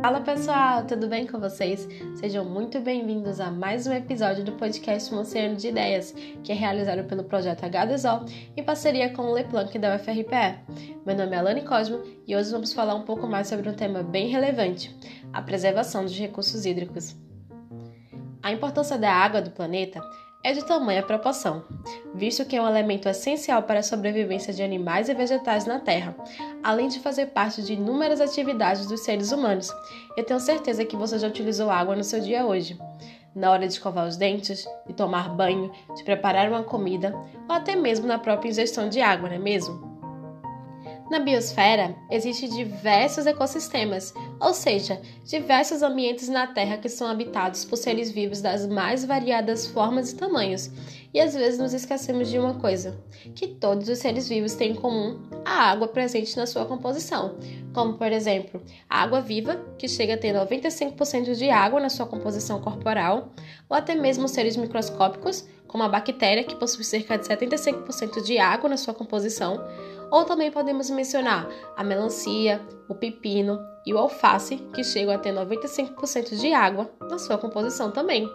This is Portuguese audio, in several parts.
Fala pessoal, tudo bem com vocês? Sejam muito bem-vindos a mais um episódio do podcast Moceano de Ideias, que é realizado pelo projeto H2O em parceria com o Le Planck da UFRPE. Meu nome é Alane Cosmo e hoje vamos falar um pouco mais sobre um tema bem relevante: a preservação dos recursos hídricos. A importância da água do planeta é de tamanha proporção, visto que é um elemento essencial para a sobrevivência de animais e vegetais na Terra, além de fazer parte de inúmeras atividades dos seres humanos. Eu tenho certeza que você já utilizou água no seu dia hoje. Na hora de escovar os dentes, de tomar banho, de preparar uma comida ou até mesmo na própria ingestão de água, não é mesmo? Na biosfera, existem diversos ecossistemas, ou seja, diversos ambientes na Terra que são habitados por seres vivos das mais variadas formas e tamanhos. E às vezes nos esquecemos de uma coisa: que todos os seres vivos têm em comum a água presente na sua composição, como por exemplo, a água viva, que chega a ter 95% de água na sua composição corporal, ou até mesmo seres microscópicos, como a bactéria, que possui cerca de 75% de água na sua composição, ou também podemos mencionar a melancia, o pepino e o alface, que chegam a ter 95% de água na sua composição também.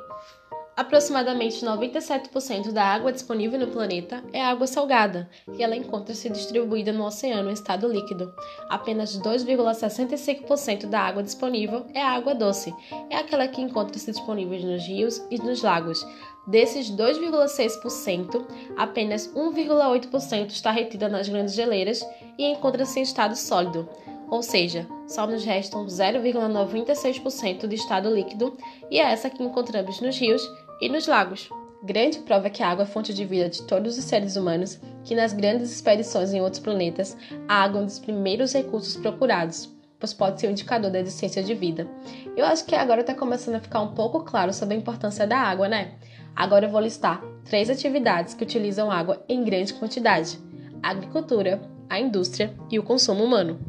Aproximadamente 97% da água disponível no planeta é água salgada, e ela encontra-se distribuída no oceano em estado líquido. Apenas 2,65% da água disponível é água doce, é aquela que encontra-se disponível nos rios e nos lagos. Desses 2,6%, apenas 1,8% está retida nas grandes geleiras e encontra-se em estado sólido, ou seja, só nos restam 0,96% de estado líquido e é essa que encontramos nos rios e nos lagos. Grande prova que a água é fonte de vida de todos os seres humanos, que nas grandes expedições em outros planetas, a água é um dos primeiros recursos procurados, pois pode ser um indicador da existência de vida. Eu acho que agora está começando a ficar um pouco claro sobre a importância da água, né? Agora eu vou listar três atividades que utilizam água em grande quantidade: a agricultura, a indústria e o consumo humano.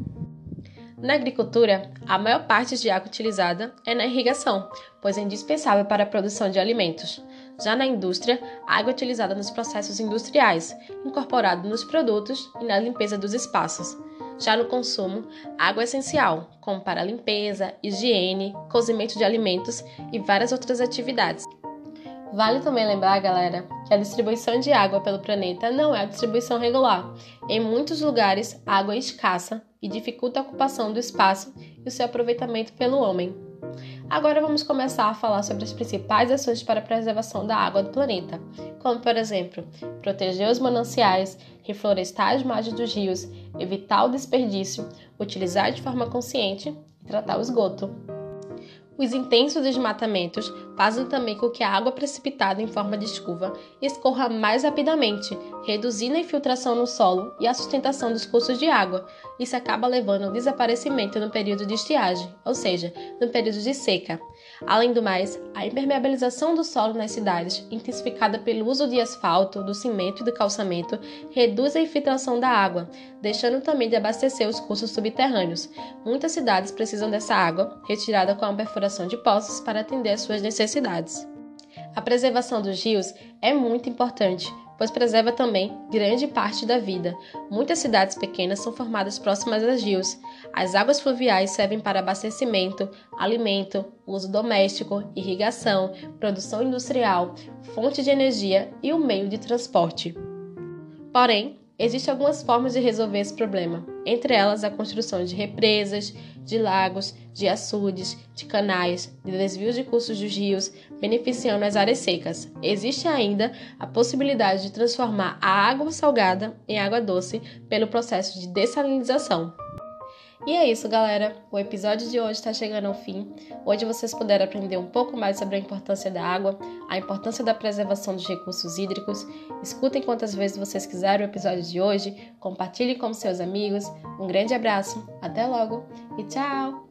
Na agricultura, a maior parte de água utilizada é na irrigação, pois é indispensável para a produção de alimentos. Já na indústria, a água é utilizada nos processos industriais, incorporada nos produtos e na limpeza dos espaços. Já no consumo, água é essencial, como para limpeza, higiene, cozimento de alimentos e várias outras atividades. Vale também lembrar, galera, que a distribuição de água pelo planeta não é a distribuição regular. Em muitos lugares, a água é escassa e dificulta a ocupação do espaço e o seu aproveitamento pelo homem. Agora vamos começar a falar sobre as principais ações para a preservação da água do planeta, como por exemplo, proteger os mananciais, reflorestar as margens dos rios, evitar o desperdício, utilizar de forma consciente e tratar o esgoto. Os intensos desmatamentos fazem também com que a água precipitada em forma de chuva escorra mais rapidamente, reduzindo a infiltração no solo e a sustentação dos cursos de água. Isso acaba levando ao desaparecimento no período de estiagem, ou seja, no período de seca. Além do mais, a impermeabilização do solo nas cidades, intensificada pelo uso de asfalto, do cimento e do calçamento, reduz a infiltração da água, deixando também de abastecer os cursos subterrâneos. Muitas cidades precisam dessa água, retirada com a perfuração de poços para atender às suas necessidades. A preservação dos rios é muito importante, pois preserva também grande parte da vida. Muitas cidades pequenas são formadas próximas a rios. As águas fluviais servem para abastecimento, alimento, uso doméstico, irrigação, produção industrial, fonte de energia e o meio de transporte. Porém, Existem algumas formas de resolver esse problema, entre elas a construção de represas, de lagos, de açudes, de canais, de desvios de cursos dos rios, beneficiando as áreas secas. Existe ainda a possibilidade de transformar a água salgada em água doce pelo processo de dessalinização. E é isso, galera. O episódio de hoje está chegando ao fim. Hoje vocês puderam aprender um pouco mais sobre a importância da água, a importância da preservação dos recursos hídricos. Escutem quantas vezes vocês quiserem o episódio de hoje, compartilhem com seus amigos. Um grande abraço, até logo e tchau!